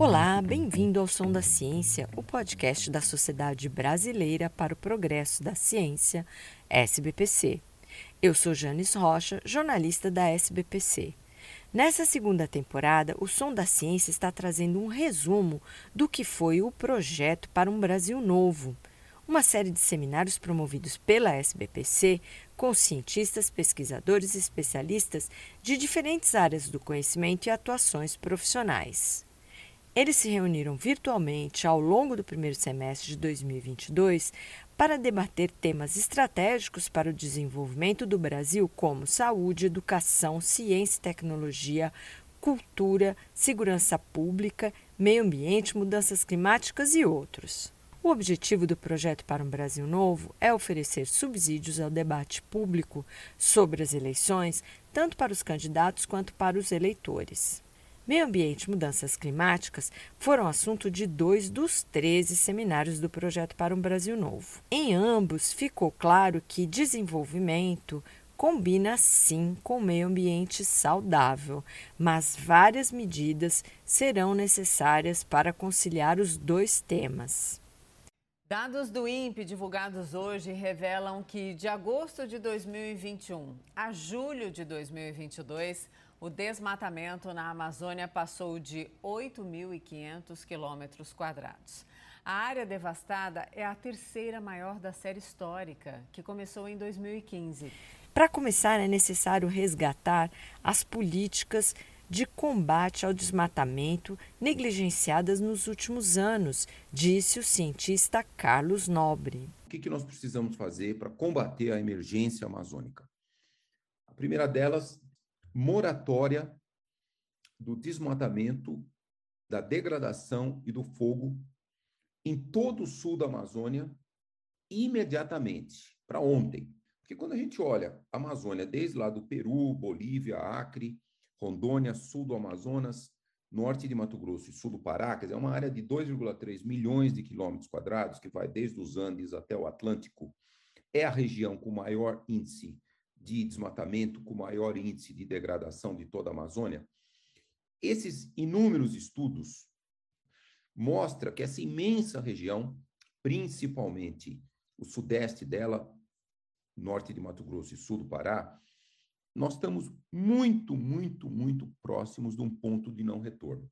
Olá, bem-vindo ao Som da Ciência, o podcast da Sociedade Brasileira para o Progresso da Ciência, SBPC. Eu sou Janis Rocha, jornalista da SBPC. Nessa segunda temporada, o Som da Ciência está trazendo um resumo do que foi o projeto para um Brasil Novo, uma série de seminários promovidos pela SBPC com cientistas, pesquisadores e especialistas de diferentes áreas do conhecimento e atuações profissionais. Eles se reuniram virtualmente ao longo do primeiro semestre de 2022 para debater temas estratégicos para o desenvolvimento do Brasil, como saúde, educação, ciência e tecnologia, cultura, segurança pública, meio ambiente, mudanças climáticas e outros. O objetivo do projeto para um Brasil Novo é oferecer subsídios ao debate público sobre as eleições, tanto para os candidatos quanto para os eleitores. Meio ambiente e mudanças climáticas foram assunto de dois dos 13 seminários do projeto para um Brasil Novo. Em ambos, ficou claro que desenvolvimento combina sim com meio ambiente saudável, mas várias medidas serão necessárias para conciliar os dois temas. Dados do INPE divulgados hoje revelam que de agosto de 2021 a julho de 2022, o desmatamento na Amazônia passou de 8.500 quilômetros quadrados. A área devastada é a terceira maior da série histórica, que começou em 2015. Para começar, é necessário resgatar as políticas de combate ao desmatamento negligenciadas nos últimos anos, disse o cientista Carlos Nobre. O que, que nós precisamos fazer para combater a emergência amazônica? A primeira delas moratória do desmatamento, da degradação e do fogo em todo o sul da Amazônia imediatamente, para ontem. Porque quando a gente olha a Amazônia, desde lá do Peru, Bolívia, Acre, Rondônia, sul do Amazonas, norte de Mato Grosso e sul do Pará, quer dizer, é uma área de 2,3 milhões de quilômetros quadrados, que vai desde os Andes até o Atlântico, é a região com maior índice de desmatamento com maior índice de degradação de toda a Amazônia, esses inúmeros estudos mostram que essa imensa região, principalmente o sudeste dela, norte de Mato Grosso e sul do Pará, nós estamos muito, muito, muito próximos de um ponto de não retorno.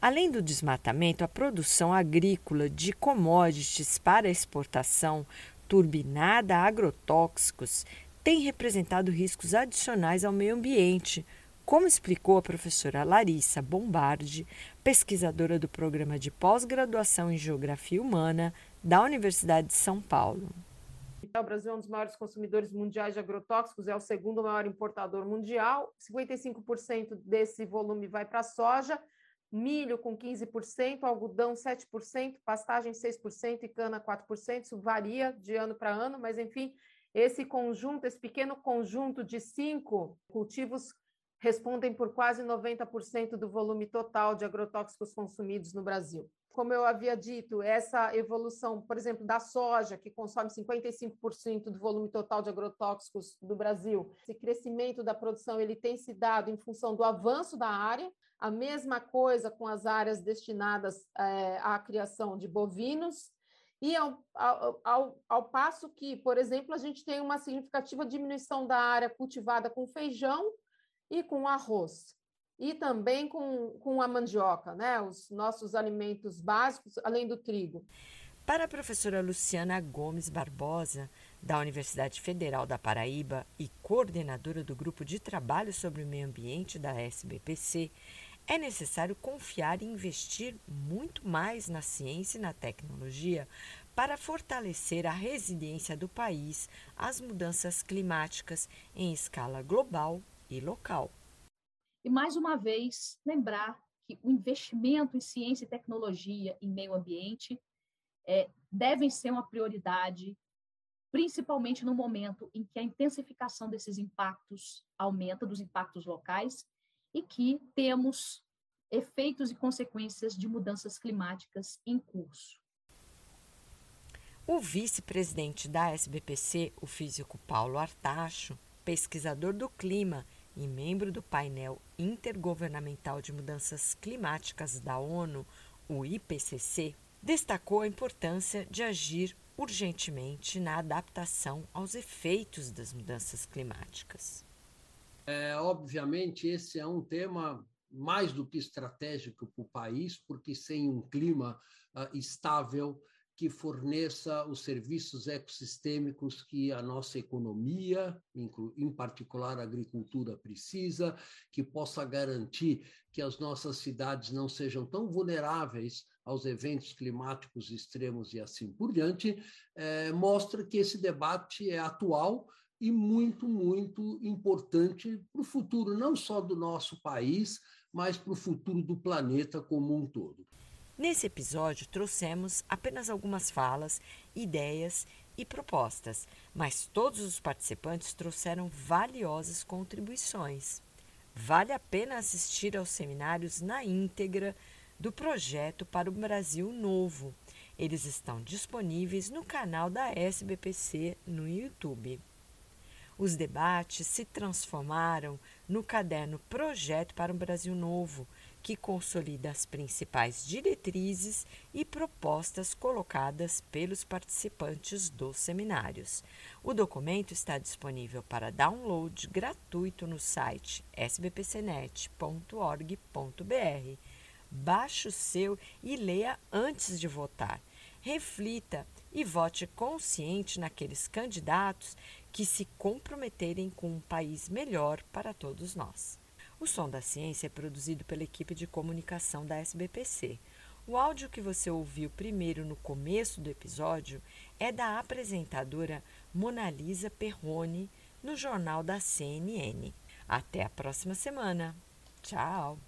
Além do desmatamento, a produção agrícola de commodities para exportação, turbinada a agrotóxicos, tem representado riscos adicionais ao meio ambiente, como explicou a professora Larissa Bombardi, pesquisadora do programa de pós-graduação em Geografia Humana da Universidade de São Paulo. O Brasil é um dos maiores consumidores mundiais de agrotóxicos, é o segundo maior importador mundial. 55% desse volume vai para a soja, milho com 15%, algodão 7%, pastagem 6% e cana 4%. Isso varia de ano para ano, mas enfim, esse conjunto, esse pequeno conjunto de cinco cultivos respondem por quase 90% do volume total de agrotóxicos consumidos no Brasil. Como eu havia dito, essa evolução, por exemplo, da soja, que consome 55% do volume total de agrotóxicos do Brasil, esse crescimento da produção ele tem se dado em função do avanço da área, a mesma coisa com as áreas destinadas é, à criação de bovinos e ao, ao, ao, ao, passo que, por exemplo, a gente tem uma significativa diminuição da área cultivada com feijão e com arroz, e também com, com a mandioca, né? os nossos alimentos básicos, além do trigo. Para a professora Luciana Gomes Barbosa, da Universidade Federal da Paraíba e coordenadora do Grupo de Trabalho sobre o Meio Ambiente da SBPC, é necessário confiar e investir muito mais na ciência e na tecnologia para fortalecer a resiliência do país às mudanças climáticas em escala global e local. E mais uma vez, lembrar que o investimento em ciência e tecnologia em meio ambiente é, devem ser uma prioridade, principalmente no momento em que a intensificação desses impactos aumenta, dos impactos locais, e que temos efeitos e consequências de mudanças climáticas em curso. O vice-presidente da SBPC, o físico Paulo Artacho, pesquisador do clima e membro do painel intergovernamental de mudanças climáticas da ONU, o IPCC, destacou a importância de agir urgentemente na adaptação aos efeitos das mudanças climáticas. É, obviamente, esse é um tema mais do que estratégico para o país, porque sem um clima uh, estável que forneça os serviços ecossistêmicos que a nossa economia, em particular a agricultura, precisa, que possa garantir que as nossas cidades não sejam tão vulneráveis aos eventos climáticos extremos e assim por diante, é, mostra que esse debate é atual e muito, muito importante para o futuro, não só do nosso país, mas para o futuro do planeta como um todo. Nesse episódio, trouxemos apenas algumas falas, ideias e propostas, mas todos os participantes trouxeram valiosas contribuições. Vale a pena assistir aos seminários na íntegra do projeto para o Brasil Novo. Eles estão disponíveis no canal da SBPC no YouTube. Os debates se transformaram no caderno Projeto para um Brasil Novo, que consolida as principais diretrizes e propostas colocadas pelos participantes dos seminários. O documento está disponível para download gratuito no site sbpcnet.org.br. Baixe o seu e leia antes de votar. Reflita e vote consciente naqueles candidatos que se comprometerem com um país melhor para todos nós. O Som da Ciência é produzido pela equipe de comunicação da SBPC. O áudio que você ouviu primeiro no começo do episódio é da apresentadora Monalisa Perrone no jornal da CNN. Até a próxima semana. Tchau!